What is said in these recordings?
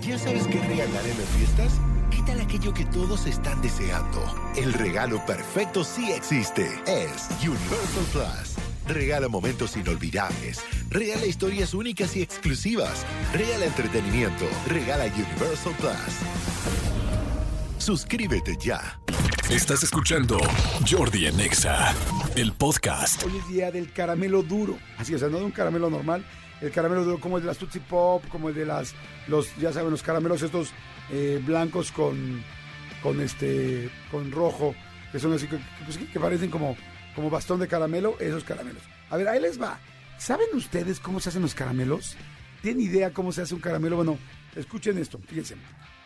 ¿Ya sabes qué regalar en las fiestas? ¿Qué tal aquello que todos están deseando? El regalo perfecto sí existe. Es Universal Plus. Regala momentos inolvidables. Regala historias únicas y exclusivas. Regala entretenimiento. Regala Universal Plus. Suscríbete ya. Estás escuchando Jordi Anexa, el podcast. Hoy es día del caramelo duro. Así, sea, no de un caramelo normal. El caramelo duro como el de las Tootsie Pop, como el de las, los, ya saben, los caramelos estos eh, blancos con, con este, con rojo, que son así, que, pues, que parecen como, como bastón de caramelo, esos caramelos. A ver, ahí les va. ¿Saben ustedes cómo se hacen los caramelos? ¿Tienen idea cómo se hace un caramelo? Bueno, escuchen esto, fíjense.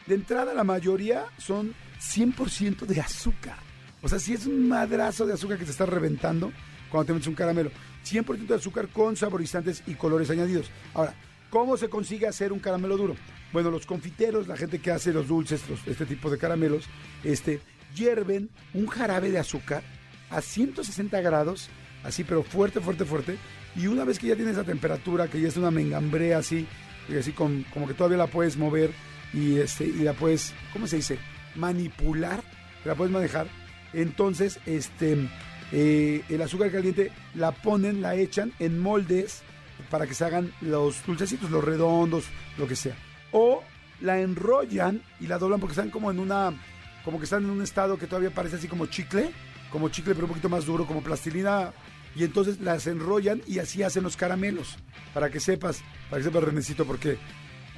De entrada, la mayoría son 100% de azúcar. O sea, si es un madrazo de azúcar que te está reventando cuando te metes un caramelo. 100% de azúcar con saborizantes y colores añadidos. Ahora, ¿cómo se consigue hacer un caramelo duro? Bueno, los confiteros, la gente que hace los dulces, este tipo de caramelos, este, hierven un jarabe de azúcar a 160 grados, así, pero fuerte, fuerte, fuerte. Y una vez que ya tienes esa temperatura, que ya es una mengambrea así, así como que todavía la puedes mover y, este, y la puedes, ¿cómo se dice? Manipular, la puedes manejar. Entonces, este, eh, el azúcar caliente la ponen, la echan en moldes para que se hagan los dulcecitos, los redondos, lo que sea. O la enrollan y la doblan porque están como en una, como que están en un estado que todavía parece así como chicle, como chicle pero un poquito más duro, como plastilina. Y entonces las enrollan y así hacen los caramelos. Para que sepas, para que sepas Renecito, porque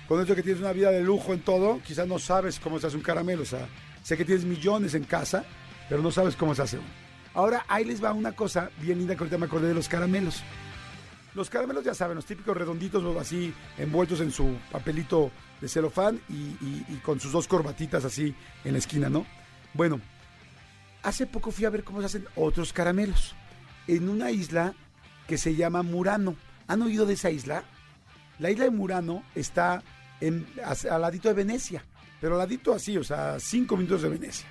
con esto que tienes una vida de lujo en todo, quizás no sabes cómo se hace un caramelo. O sea, sé que tienes millones en casa, pero no sabes cómo se hace uno. Ahora ahí les va una cosa bien linda que ahorita me acordé de los caramelos. Los caramelos ya saben, los típicos redonditos así envueltos en su papelito de celofán y, con sus dos corbatitas así en la esquina, ¿no? Bueno, hace poco fui a ver cómo se hacen otros caramelos en una isla que se llama Murano. ¿Han oído de esa isla? La isla de Murano está en, al ladito de Venecia, pero al ladito así, o sea, cinco minutos de Venecia.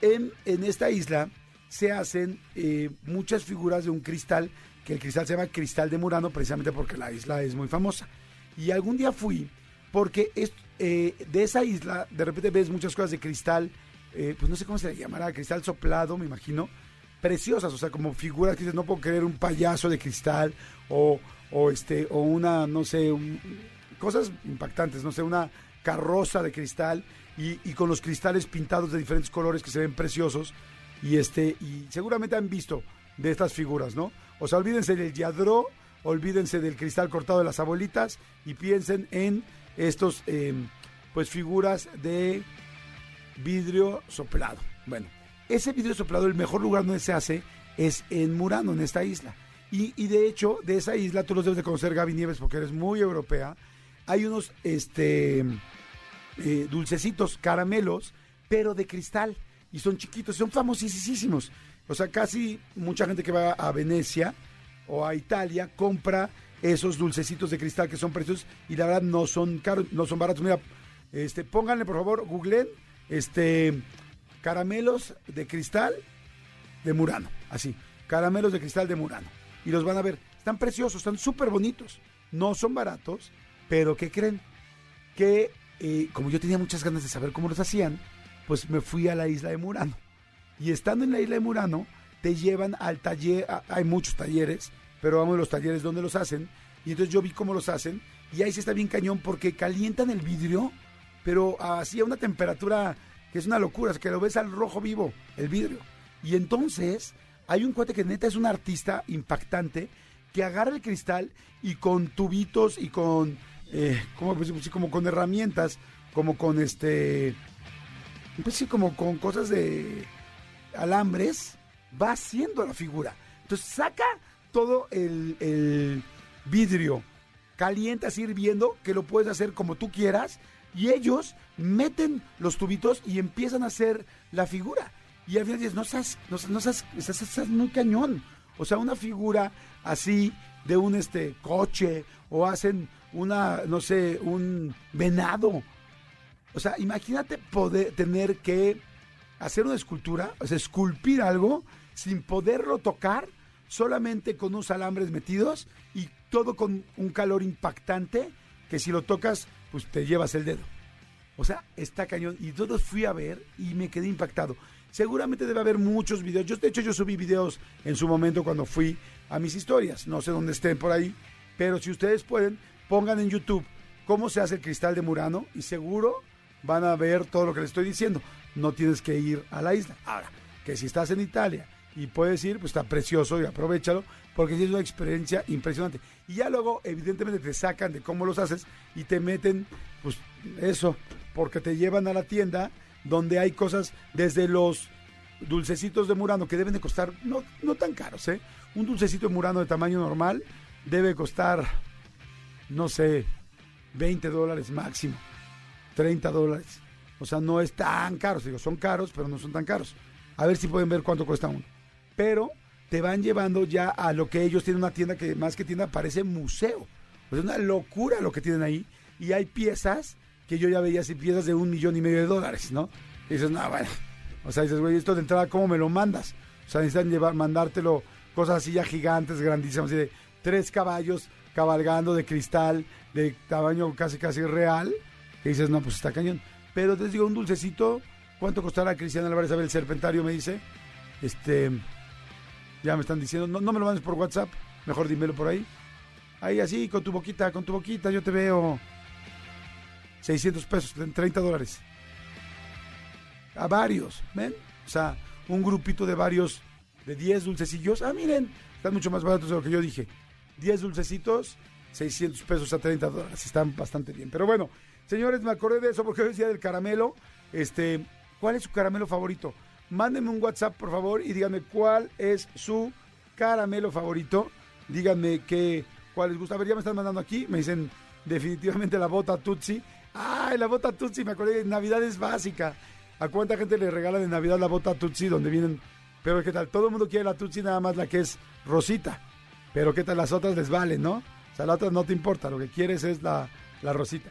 En, en esta isla se hacen eh, muchas figuras de un cristal, que el cristal se llama cristal de Murano, precisamente porque la isla es muy famosa. Y algún día fui, porque es, eh, de esa isla, de repente ves muchas cosas de cristal, eh, pues no sé cómo se le llamará, cristal soplado, me imagino, preciosas, o sea, como figuras que dices, no puedo creer un payaso de cristal, o, o este, o una, no sé, cosas impactantes, no sé, una carroza de cristal, y, y con los cristales pintados de diferentes colores que se ven preciosos y este y seguramente han visto de estas figuras, ¿no? O sea, olvídense del yadró, olvídense del cristal cortado de las abuelitas y piensen en estos, em, pues, figuras de vidrio soplado. Bueno, ese vidrio soplado, el mejor lugar donde se hace es en Murano, en esta isla. Y, y de hecho, de esa isla, tú los debes de conocer, Gaby Nieves, porque eres muy europea. Hay unos, este, eh, dulcecitos, caramelos, pero de cristal y son chiquitos, son famosísimos. O sea, casi mucha gente que va a Venecia o a Italia compra esos dulcecitos de cristal que son preciosos y la verdad no son caros, no son baratos. Mira, este, pónganle por favor, googleen, este, caramelos de cristal de Murano, así, caramelos de cristal de Murano. Y los van a ver, están preciosos, están súper bonitos, no son baratos, pero ¿qué creen? Que eh, como yo tenía muchas ganas de saber cómo los hacían, pues me fui a la isla de Murano. Y estando en la isla de Murano, te llevan al taller, hay muchos talleres, pero vamos a los talleres donde los hacen. Y entonces yo vi cómo los hacen, y ahí se está bien cañón porque calientan el vidrio, pero así a una temperatura que es una locura, es que lo ves al rojo vivo, el vidrio. Y entonces hay un cuate que neta es un artista impactante que agarra el cristal y con tubitos y con, eh, como, como con herramientas, como con este pues sí, como con cosas de alambres, va haciendo la figura. Entonces saca todo el, vidrio, calienta, así hirviendo, que lo puedes hacer como tú quieras, y ellos meten los tubitos y empiezan a hacer la figura. Y al final dices, no seas, no, seas, estás, muy cañón. O sea, una figura así de un este coche, o hacen una, no sé, un venado, o sea, imagínate poder tener que hacer una escultura, o sea, esculpir algo sin poderlo tocar, solamente con unos alambres metidos y todo con un calor impactante que si lo tocas, pues te llevas el dedo. O sea, está cañón. Y todos fui a ver y me quedé impactado. Seguramente debe haber muchos videos. Yo, de hecho, yo subí videos en su momento cuando fui a mis historias. No sé dónde estén por ahí. Pero si ustedes pueden, pongan en YouTube cómo se hace el cristal de Murano y seguro van a ver todo lo que les estoy diciendo. No tienes que ir a la isla. Ahora, que si estás en Italia y puedes ir, pues está precioso y aprovechalo, porque es una experiencia impresionante. Y ya luego, evidentemente, te sacan de cómo los haces y te meten, pues eso, porque te llevan a la tienda donde hay cosas desde los dulcecitos de Murano que deben de costar no, no tan caros, ¿eh? Un dulcecito de Murano de tamaño normal debe costar, no sé, 20 dólares máximo, 30 dólares. O sea, no es tan caro. Digo, son caros, pero no son tan caros. A ver si pueden ver cuánto cuesta uno. Pero te van llevando ya a lo que ellos tienen una tienda que más que tienda parece museo. es una locura lo que tienen ahí. Y hay piezas que yo ya veía así, piezas de un millón y medio de dólares, ¿no? Y dices, no, bueno. O sea, dices, güey, esto de entrada, ¿cómo me lo mandas? O sea, necesitan llevar, mandártelo cosas así ya gigantes, grandísimas, así de tres caballos cabalgando de cristal, de tamaño casi casi real, que dices, no, pues está cañón. Pero te digo, un dulcecito, ¿cuánto costará Cristian Álvarez? A ver, el serpentario me dice, este, ya me están diciendo, no, no me lo mandes por WhatsApp, mejor dímelo por ahí. Ahí así, con tu boquita, con tu boquita, yo te veo 600 pesos, 30 dólares. A varios, ¿ven? O sea, un grupito de varios, de 10 dulcecillos. Ah, miren, están mucho más baratos de lo que yo dije. 10 dulcecitos, 600 pesos a 30 dólares. Están bastante bien. Pero bueno, señores, me acordé de eso porque hoy decía del caramelo. Este, ¿cuál es su caramelo favorito? Mándenme un WhatsApp, por favor, y díganme cuál es su caramelo favorito. Díganme qué, cuál les gusta. Ver, ya me están mandando aquí. Me dicen definitivamente la bota Tutsi. ¡Ay, la bota Tutsi! Me acordé, Navidad es básica. ¿A cuánta gente le regala de Navidad la bota Tutsi donde vienen? Pero ¿qué tal? Todo el mundo quiere la Tutsi, nada más la que es rosita. Pero ¿qué tal las otras les valen, no? O sea, la otra no te importa, lo que quieres es la, la rosita.